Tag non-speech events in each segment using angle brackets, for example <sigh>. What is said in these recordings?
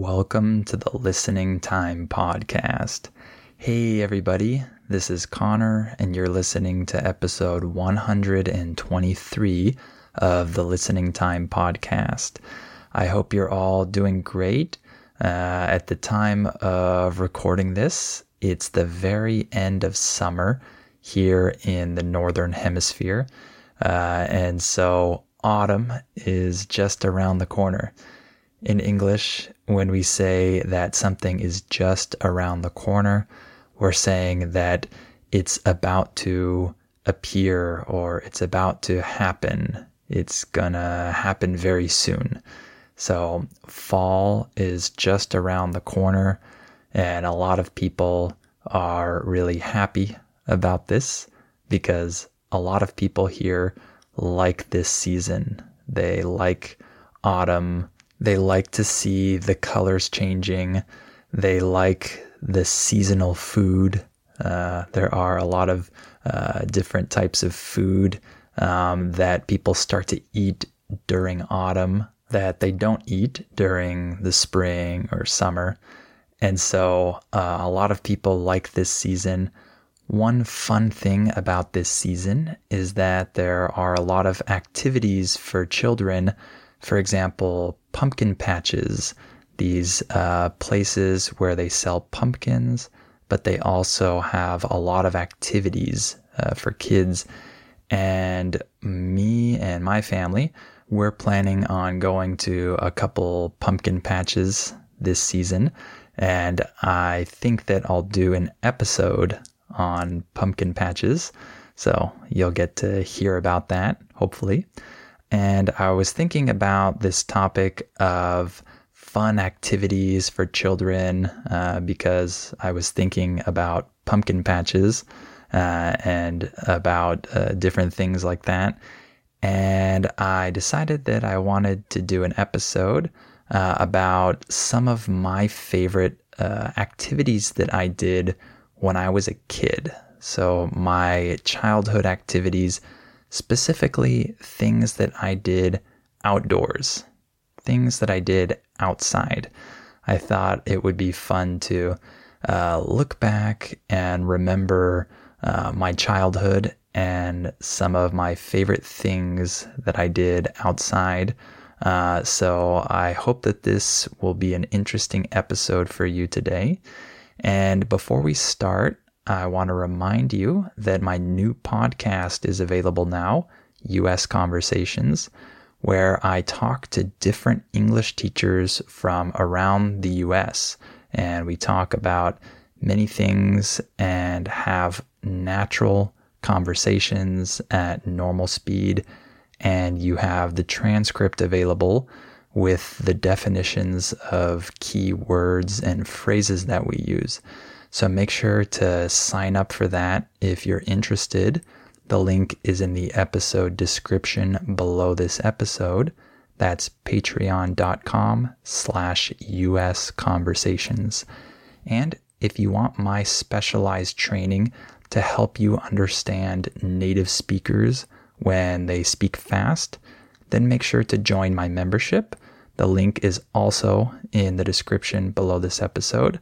Welcome to the Listening Time Podcast. Hey, everybody, this is Connor, and you're listening to episode 123 of the Listening Time Podcast. I hope you're all doing great. Uh, at the time of recording this, it's the very end of summer here in the Northern Hemisphere. Uh, and so autumn is just around the corner. In English, when we say that something is just around the corner, we're saying that it's about to appear or it's about to happen. It's gonna happen very soon. So, fall is just around the corner, and a lot of people are really happy about this because a lot of people here like this season. They like autumn they like to see the colors changing. They like the seasonal food. Uh, there are a lot of uh, different types of food um, that people start to eat during autumn that they don't eat during the spring or summer. And so uh, a lot of people like this season. One fun thing about this season is that there are a lot of activities for children for example, pumpkin patches, these uh, places where they sell pumpkins, but they also have a lot of activities uh, for kids. And me and my family, we're planning on going to a couple pumpkin patches this season. And I think that I'll do an episode on pumpkin patches. So you'll get to hear about that, hopefully. And I was thinking about this topic of fun activities for children uh, because I was thinking about pumpkin patches uh, and about uh, different things like that. And I decided that I wanted to do an episode uh, about some of my favorite uh, activities that I did when I was a kid. So, my childhood activities specifically things that I did outdoors, things that I did outside. I thought it would be fun to uh, look back and remember uh, my childhood and some of my favorite things that I did outside. Uh, so I hope that this will be an interesting episode for you today. And before we start, I want to remind you that my new podcast is available now, US Conversations, where I talk to different English teachers from around the US. And we talk about many things and have natural conversations at normal speed. And you have the transcript available with the definitions of key words and phrases that we use. So make sure to sign up for that if you're interested. The link is in the episode description below this episode. That's patreon.com slash US conversations. And if you want my specialized training to help you understand native speakers when they speak fast, then make sure to join my membership. The link is also in the description below this episode.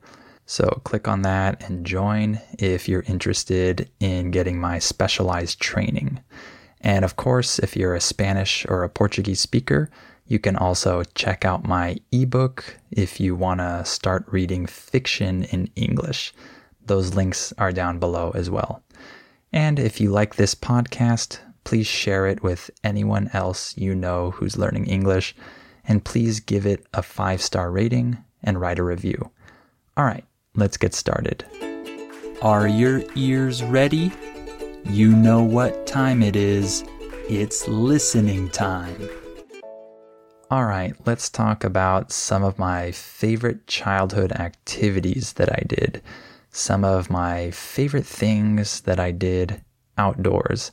So click on that and join if you're interested in getting my specialized training. And of course, if you're a Spanish or a Portuguese speaker, you can also check out my ebook if you want to start reading fiction in English. Those links are down below as well. And if you like this podcast, please share it with anyone else you know who's learning English. And please give it a five star rating and write a review. All right, let's get started. Are your ears ready? You know what time it is. It's listening time. All right, let's talk about some of my favorite childhood activities that I did. Some of my favorite things that I did outdoors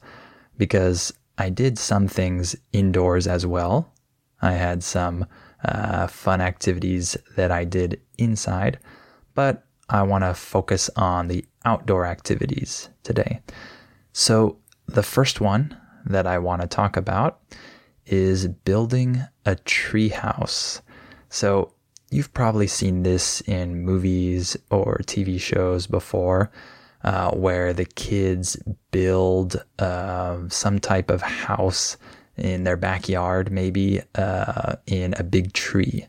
because I did some things indoors as well. I had some uh, fun activities that I did inside, but I want to focus on the outdoor activities today. So, the first one that I want to talk about is building a treehouse. So, you've probably seen this in movies or TV shows before, uh, where the kids build uh, some type of house in their backyard, maybe uh, in a big tree.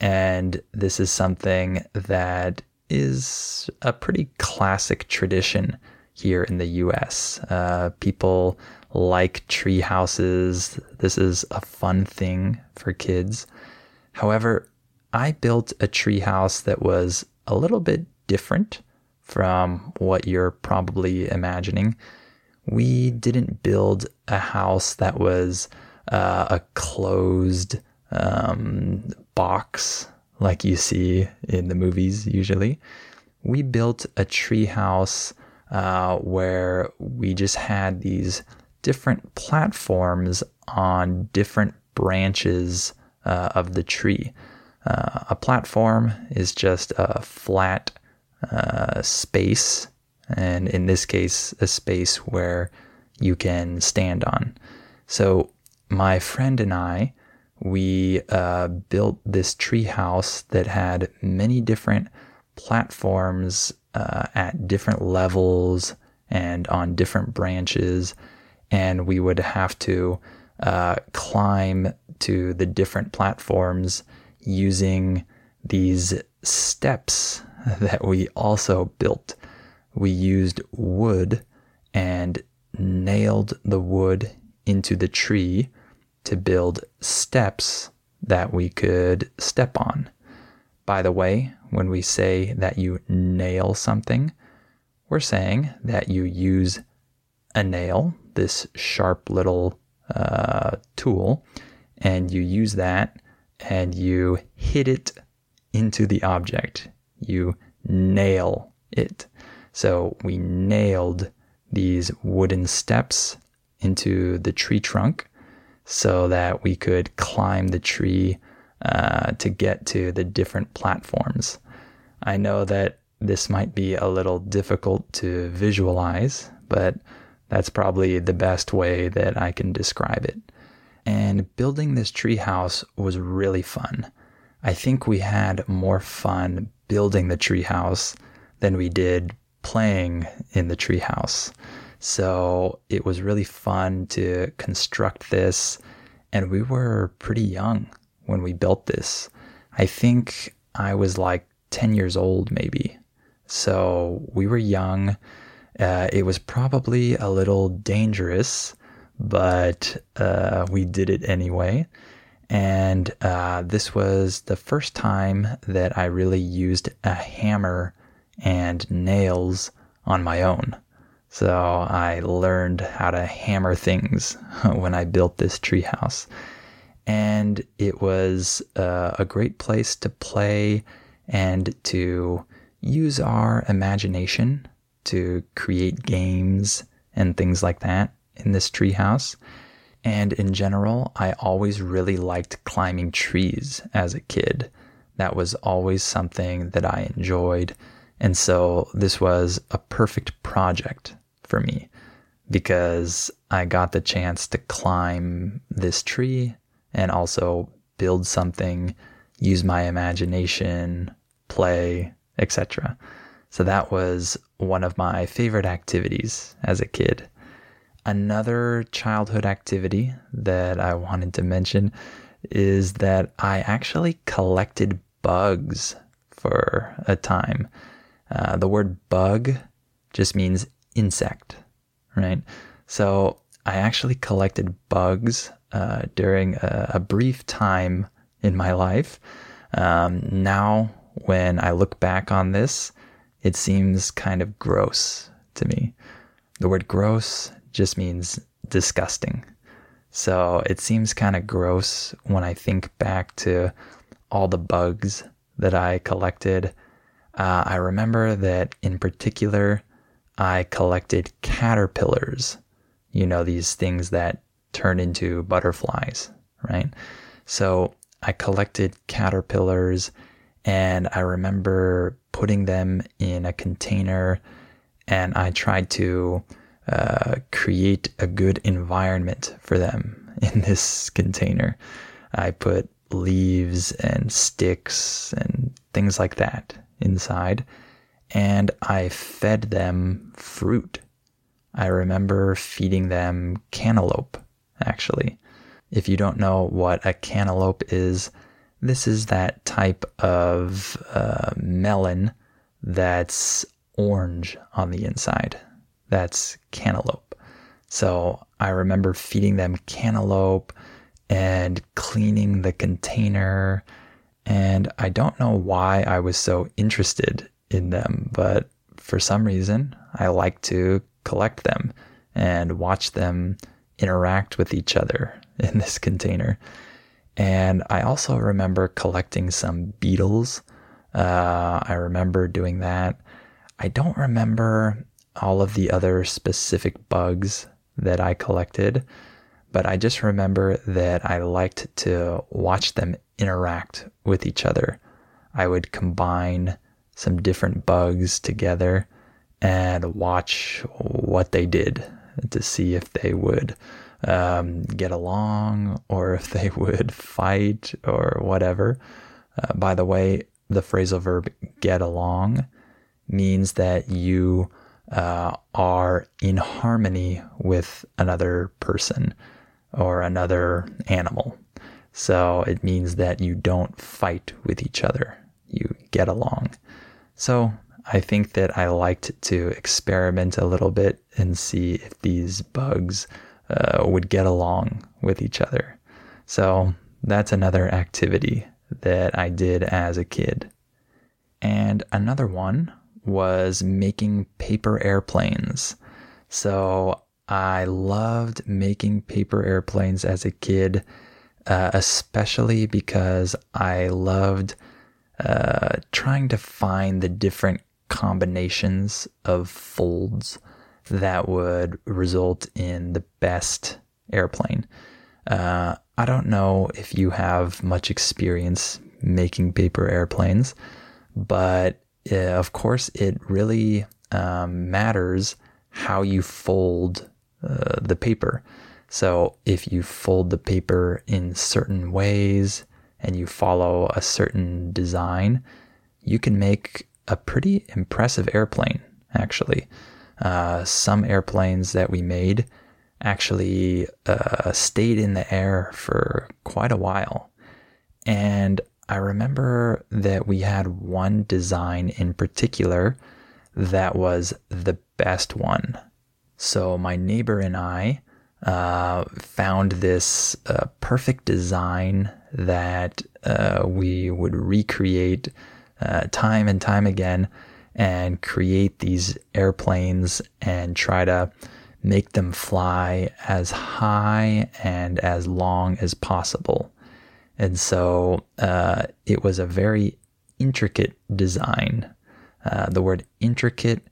And this is something that is a pretty classic tradition here in the US. Uh, people like tree houses. This is a fun thing for kids. However, I built a tree house that was a little bit different from what you're probably imagining. We didn't build a house that was uh, a closed um, box like you see in the movies usually. We built a tree house uh, where we just had these different platforms on different branches uh, of the tree. Uh, a platform is just a flat uh, space, and in this case, a space where you can stand on. So, my friend and I, we uh, built this tree house that had many different platforms uh, at different levels and on different branches, and we would have to uh, climb to the different platforms using these steps <laughs> that we also built. We used wood and nailed the wood into the tree to build steps that we could step on. By the way, when we say that you nail something, we're saying that you use a nail, this sharp little uh, tool, and you use that and you hit it into the object. You nail it. So we nailed these wooden steps into the tree trunk so that we could climb the tree uh, to get to the different platforms. I know that this might be a little difficult to visualize, but that's probably the best way that I can describe it. And building this treehouse was really fun. I think we had more fun building the treehouse than we did playing in the treehouse. So it was really fun to construct this. And we were pretty young when we built this. I think I was like 10 years old, maybe. So we were young. Uh, it was probably a little dangerous, but uh, we did it anyway. And uh, this was the first time that I really used a hammer and nails on my own. So I learned how to hammer things <laughs> when I built this treehouse. And it was uh, a great place to play and to use our imagination to create games and things like that in this treehouse. And in general, I always really liked climbing trees as a kid. That was always something that I enjoyed. And so this was a perfect project for me because I got the chance to climb this tree and also build something, use my imagination, play, etc. So that was one of my favorite activities as a kid. Another childhood activity that I wanted to mention is that I actually collected bugs for a time. Uh, the word bug just means insect, right? So I actually collected bugs uh, during a, a, brief time in my life. Um, now, when I look back on this, it seems kind of gross to me. The word gross just means disgusting. So it seems kind of gross when I think back to all the bugs that I collected. Uh, I remember that in particular, I collected caterpillars, you know, these things that turn into butterflies, right? So I collected caterpillars and I remember putting them in a container and I tried to uh, create a good environment for them <laughs> in this container. I put leaves and sticks and things like that inside. And I fed them fruit. I remember feeding them cantaloupe, actually. If you don't know what a cantaloupe is, this is that type of uh, melon that's orange on the inside. That's cantaloupe. So I remember feeding them cantaloupe and cleaning the container. And I don't know why I was so interested in them, but for some reason, I like to collect them and watch them interact with each other <laughs> in this container. And I also remember collecting some beetles. Uh, I remember doing that. I don't remember all of the other specific bugs that I collected, but I just remember that I liked to watch them interact with each other. I would combine some different bugs together and watch what they did to see if they would um, get along or if they <laughs> would fight or whatever. Uh, by the way, the phrasal verb get along means that you uh, are in harmony with another person or another animal. So it means that you don't fight with each other, you get along. So I think that I liked to experiment a little bit and see if these bugs uh, would get along with each other. So that's another activity that I did as a kid. And another one was making paper airplanes. So I loved making paper airplanes as a kid, uh, especially because I loved uh, trying to find the different combinations of folds that would result in the best airplane. Uh, I don't know if you have much experience making paper airplanes, but uh, of course, it really um, matters how you fold uh, the paper. So, if you fold the paper in certain ways and you follow a certain design, you can make a pretty impressive airplane, actually. Uh, some airplanes that we made actually uh, stayed in the air for quite a while. And I remember that we had one design in particular that was the best one. So my neighbor and I uh, found this uh, perfect design that uh, we would recreate uh, time and time again and create these airplanes and try to make them fly as high and as long as possible. And so uh, it was a very intricate design. Uh, the word intricate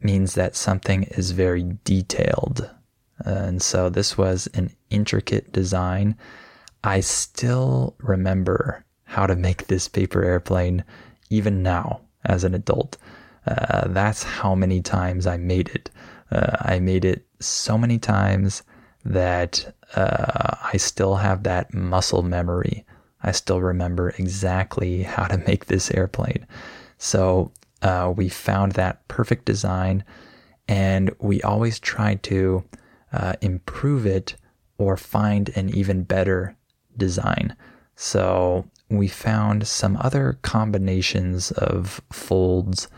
means that something is very detailed. and so this was an intricate design. I still remember how to make this paper airplane even now as an adult. Uh, that's how many times I made it. Uh, I made it so many times that uh, I still have that muscle memory. I still remember exactly how to make this airplane. So uh, we found that perfect design and we always tried to uh, improve it or find an even better design. So we found some other combinations of folds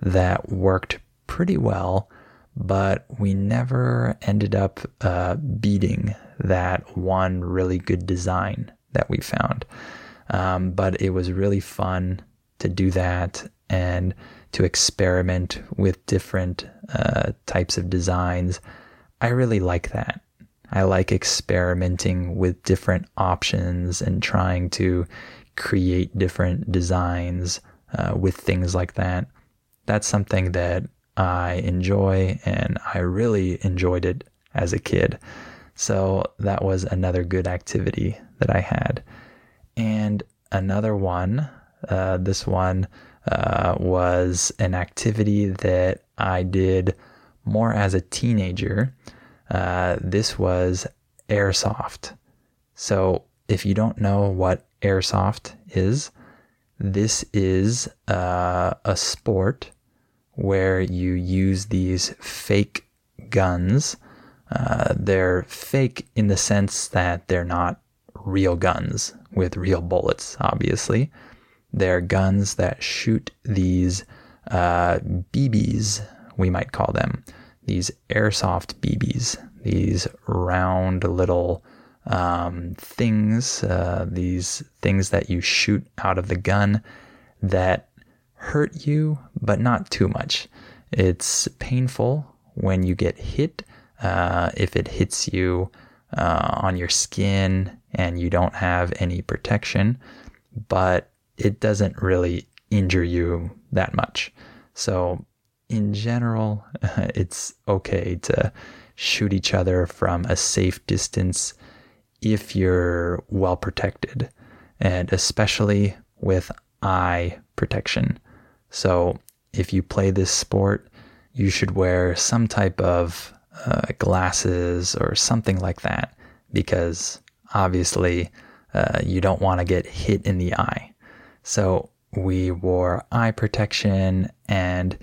that worked pretty well but we never ended up uh, beating that one really good design that we found. Um, but it was really fun to do that and to experiment with different uh, types of designs. I really like that. I like experimenting with different options and trying to create different designs uh, with things like that. That's something that I enjoy, and I really enjoyed it as a kid. So that was another good activity that I had. And another one, uh, this one uh, was an activity that I did more as a teenager. Uh, this was airsoft. So if you don't know what airsoft is. This is uh, a sport where you use these fake guns. Uh, they're fake in the sense that they're not real guns with real bullets, obviously. They're guns that shoot these uh, BBs, we might call them, these airsoft BBs, these round little um, things, uh, these things that you shoot out of the gun that hurt you, but not too much. It's painful when you get hit. Uh, if it hits you uh, on your skin and you don't have any protection, but it doesn't really injure you that much. So, in general, <laughs> it's okay to shoot each other from a safe distance if you're well protected, and especially with eye protection. So, if you play this sport, you should wear some type of uh, glasses or something like that because obviously uh, you don't want to get hit in the eye. So, we wore eye protection and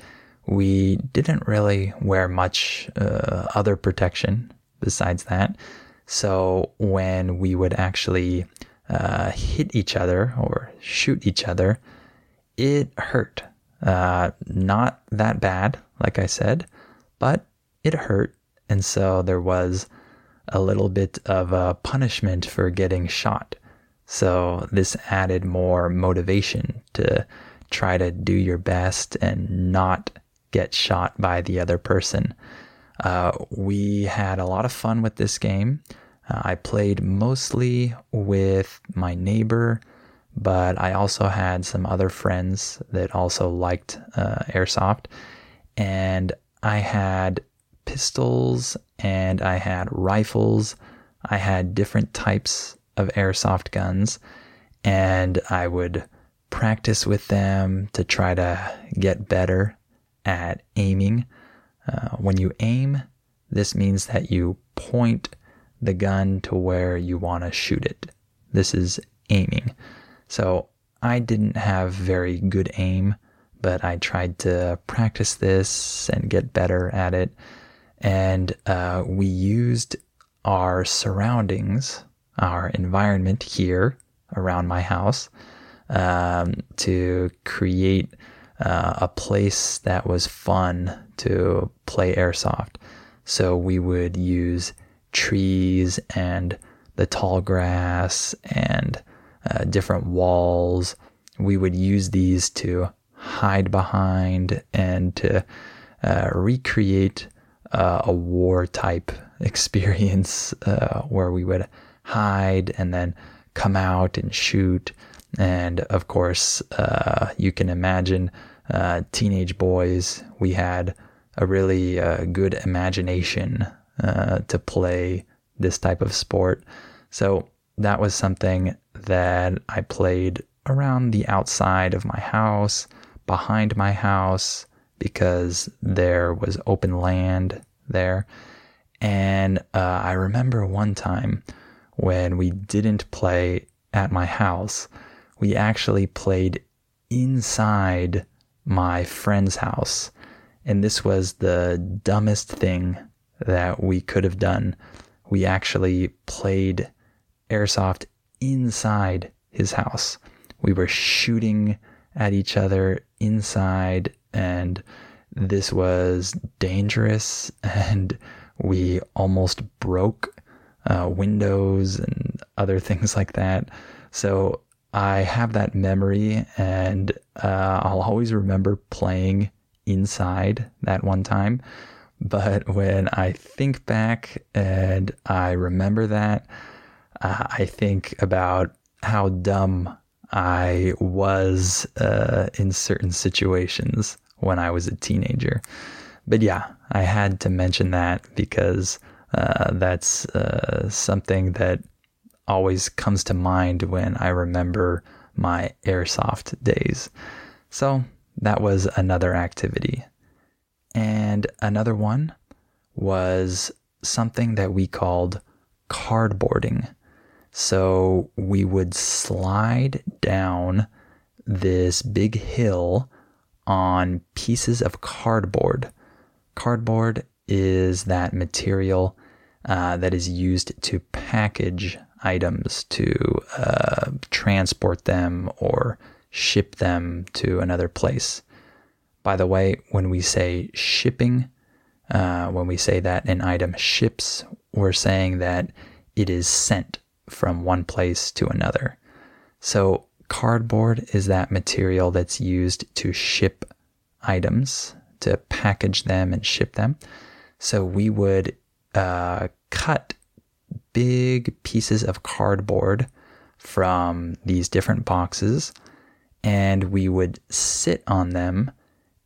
we didn't really wear much uh, other protection besides that. So when we would actually uh, hit each other or shoot each other, it hurt. Uh, not that bad, like I said, but it hurt. And so there was a little bit of a punishment for getting shot. So this added more motivation to try to do your best and not get shot by the other person. Uh, we had a lot of fun with this game. Uh, I played mostly with my neighbor, but I also had some other friends that also liked uh, airsoft. And I had pistols and I had rifles. I had different types of airsoft guns, and I would practice with them to try to get better at aiming. Uh, when you aim, this means that you point the gun to where you want to shoot it. This is aiming. So I didn't have very good aim, but I tried to practice this and get better at it. And uh, we used our surroundings, our environment here around my house, um, to create uh, a place that was fun to play airsoft. So we would use trees and the tall grass and uh, different walls. We would use these to hide behind and to uh, recreate uh, a war type <laughs> experience uh, where we would hide and then come out and shoot. And of course, uh, you can imagine uh, teenage boys, we had a really uh, good imagination uh, to play this type of sport. So that was something that I played around the outside of my house, behind my house, because there was open land there. And uh, I remember one time when we didn't play at my house, we actually played inside my friend's house. And this was the dumbest thing that we could have done. We actually played airsoft inside his house. We were shooting at each other inside, and this was dangerous. <laughs> And we almost broke uh, windows and other <laughs> things like that. So I have that memory, and uh, I'll always remember playing inside that one time. But when I think back and I remember that, uh, I think about how dumb I was uh, in certain situations when I was a teenager. But yeah, I had to mention that because uh, that's uh, something that always comes to mind when I remember my airsoft days. So that was another activity. And another one was something that we called cardboarding. So we would slide down this big hill on pieces of cardboard. Cardboard is that material uh, that is used to package items, to uh, transport them or ship them to another place. By the way, when we say shipping, uh, when we say that an item ships, we're saying that it is sent from one place to another. So, cardboard is that material that's used to ship items, to package them and ship them. So, we would uh, cut big pieces of cardboard from these different boxes and we would sit on them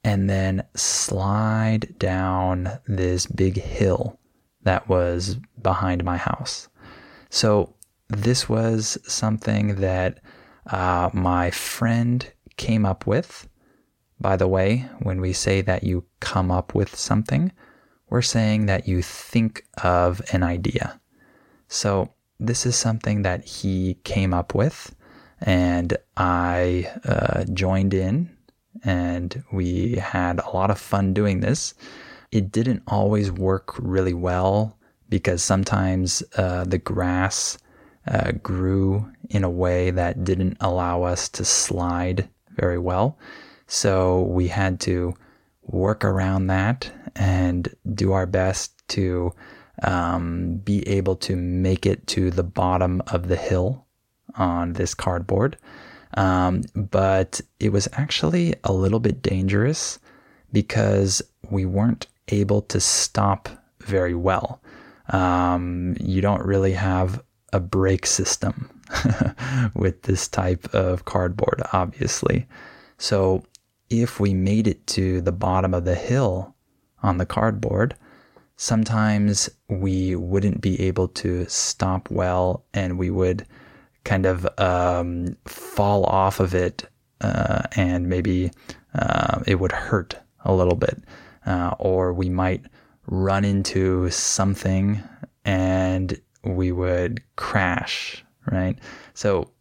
and then slide down this big hill that was behind my house. So, this was something that uh, my friend came up with. By the way, when we say that you come up with something, we're saying that you think of an idea. So, this is something that he came up with, and I uh, joined in and we had a lot of fun doing this. It didn't always work really well because sometimes uh, the grass uh, grew in a way that didn't allow us to slide very well. So we had to work around that and do our best to um, be able to make it to the bottom of the hill on this cardboard. Um, but it was actually a little bit dangerous because we weren't able to stop very well. Um, you don't really have a brake system <laughs> with this type of cardboard, obviously. So if we made it to the bottom of the hill on the cardboard, sometimes we wouldn't be able to stop well and we would kind of um, fall off of it uh, and maybe uh, it would hurt a little bit. Uh, or we might run into something and we would crash, right? So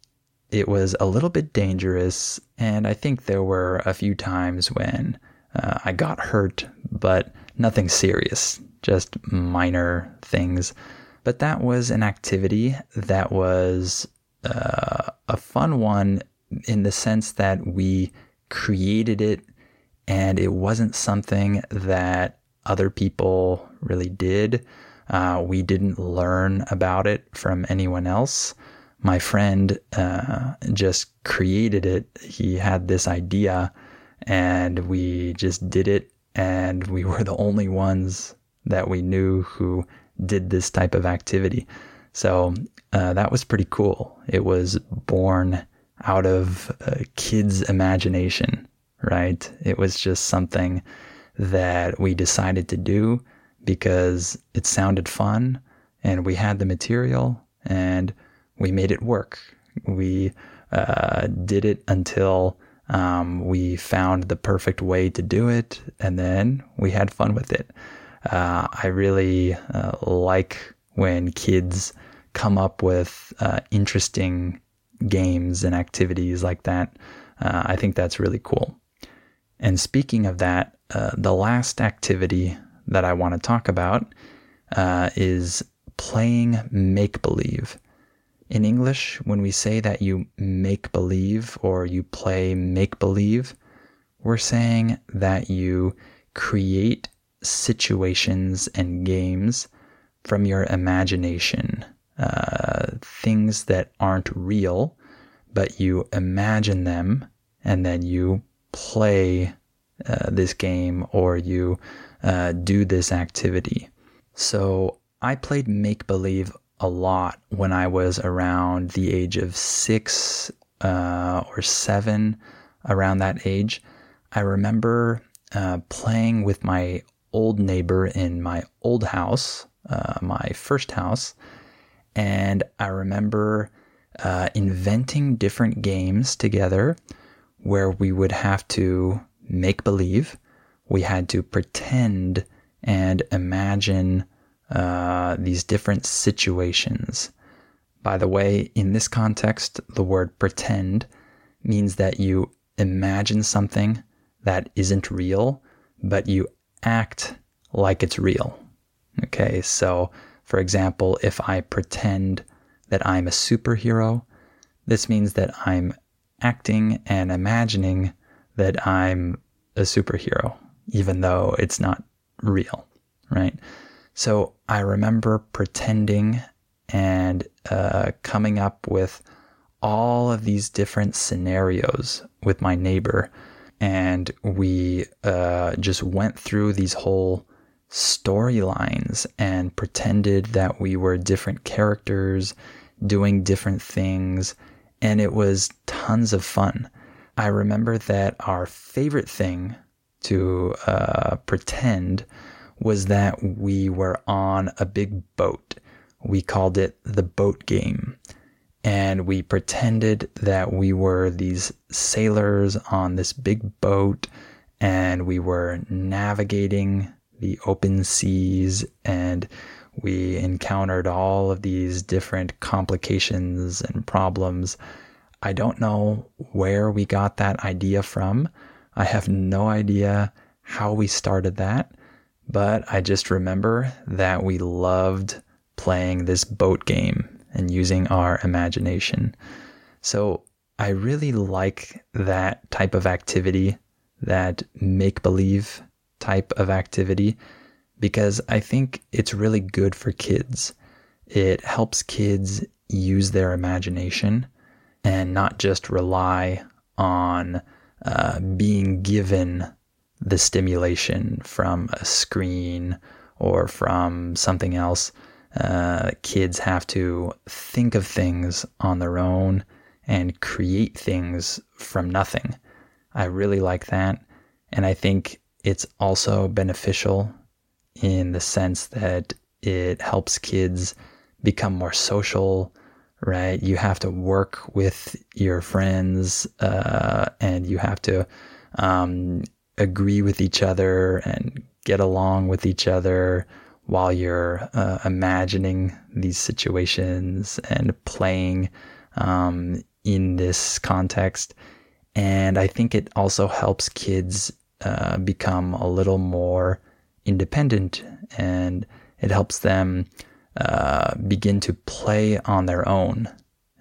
it was a little bit dangerous. And I think there were a few times when uh, I got hurt, but nothing serious, just minor things. But that was an activity that was uh, a fun one in the sense that we created it and it wasn't something that other people really did. Uh, we didn't learn about it from anyone else. My friend uh, just created it. He had this idea and we just did it. And we were the only ones that we knew who did this type of activity. So uh, that was pretty cool. It was born out of a kid's imagination, right? It was just something that we decided to do because it sounded fun and we had the material and we made it work. We uh, did it until um, we found the perfect way to do it and then we had fun with it. Uh, I really uh, like when kids come up with uh, interesting games and activities like that. Uh, I think that's really cool. And speaking of that, uh, the last activity that I want to talk about uh, is playing make believe. In English, when we say that you make believe or you play make believe, we're saying that you create situations and games from your imagination uh, things that aren't real, but you imagine them and then you play uh, this game or you uh, do this activity. So I played make believe a lot when I was around the age of six uh, or seven, around that age. I remember uh, playing with my old neighbor in my old house, uh, my first house, and I remember uh, inventing different games together where we would have to make believe. We had to pretend and imagine uh, these different situations. By the way, in this context, the word pretend means that you imagine something that isn't real, but you act like it's real. Okay, so for example, if I pretend that I'm a superhero, this means that I'm acting and imagining that I'm a superhero, even though it's not real, right? So I remember pretending and uh, coming up with all of these different scenarios with my neighbor. And we uh, just went through these whole storylines and pretended that we were different characters doing different things. And it was tons of fun. I remember that our favorite thing to uh, pretend was that we were on a big boat. We called it the boat game. And we pretended that we were these sailors on this big boat and we were navigating the open seas and we encountered all of these different complications and problems. I don't know where we got that idea from. I have no idea how we started that, but I just remember that we loved playing this boat game and using our imagination. So I really like that type of activity, that make believe type of activity, because I think it's really good for kids. It helps kids use their imagination and not just rely on uh, being given the stimulation from a screen or from something else. Uh, kids have to think of things on their own and create things from nothing. I really like that. And I think it's also beneficial in the sense that it helps kids become more social, right? You have to work with your friends uh, and you have to um, agree with each other and get along with each other while you're uh, imagining these situations and playing um, in this context. And I think it also helps kids uh, become a little more independent and it helps them uh, begin to play on their own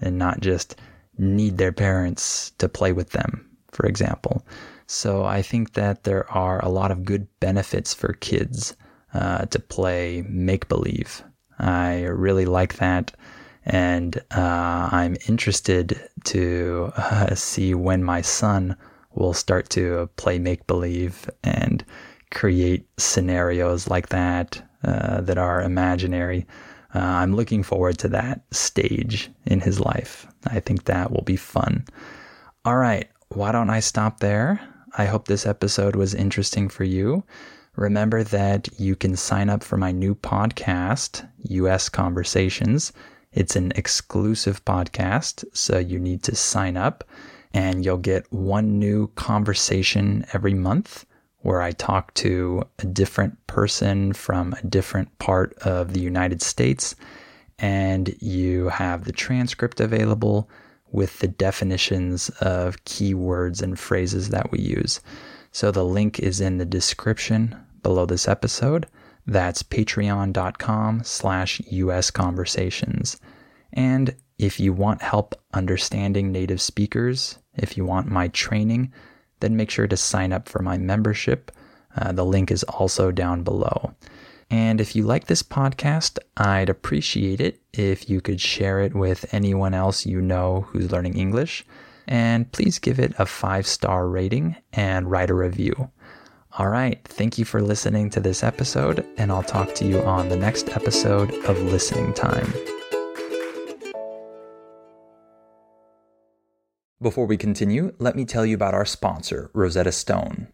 and not just need their parents to play with them, for example. So I think that there are a lot of good benefits for kids uh, to play make believe. I really like that. And uh, I'm interested to uh, see when my son will start to play make believe and create scenarios like that uh, that are imaginary. Uh, I'm looking forward to that stage in his life. I think that will be fun. All right, why don't I stop there? I hope this episode was interesting for you. Remember that you can sign up for my new podcast, US Conversations. It's an exclusive podcast, so you need to sign up and you'll get one new conversation every month where I talk to a different person from a different part of the United States. And you have the transcript available with the definitions of keywords and phrases that we use. So the link is in the description below this episode. That's patreon.com slash US conversations. And if you want help understanding native speakers, if you want my training, then make sure to sign up for my membership. Uh, the link is also down below. And if you like this podcast, I'd appreciate it if you could share it with anyone else you know who's learning English. And please give it a five star rating and write a review. All right, thank you for listening to this episode, and I'll talk to you on the next episode of Listening Time. Before we continue, let me tell you about our sponsor, Rosetta Stone.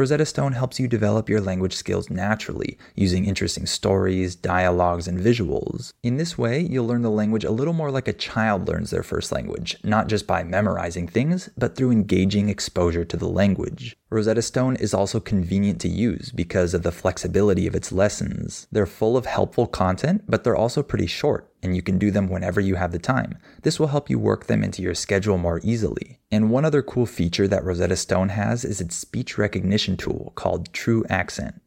Rosetta Stone helps you develop your language skills naturally using interesting stories, dialogues, and visuals. In this way, you'll learn the language a little more like a child learns their first language, not just by memorizing things, but through engaging exposure to the language. Rosetta Stone is also convenient to use because of the flexibility of its lessons. They're full of helpful content, but they're also pretty short and you can do them whenever you have the time. This will help you work them into your schedule more easily. And one other cool feature that Rosetta Stone has is its speech recognition tool called True Accent.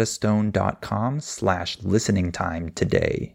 rosettastone.com slash listening time today.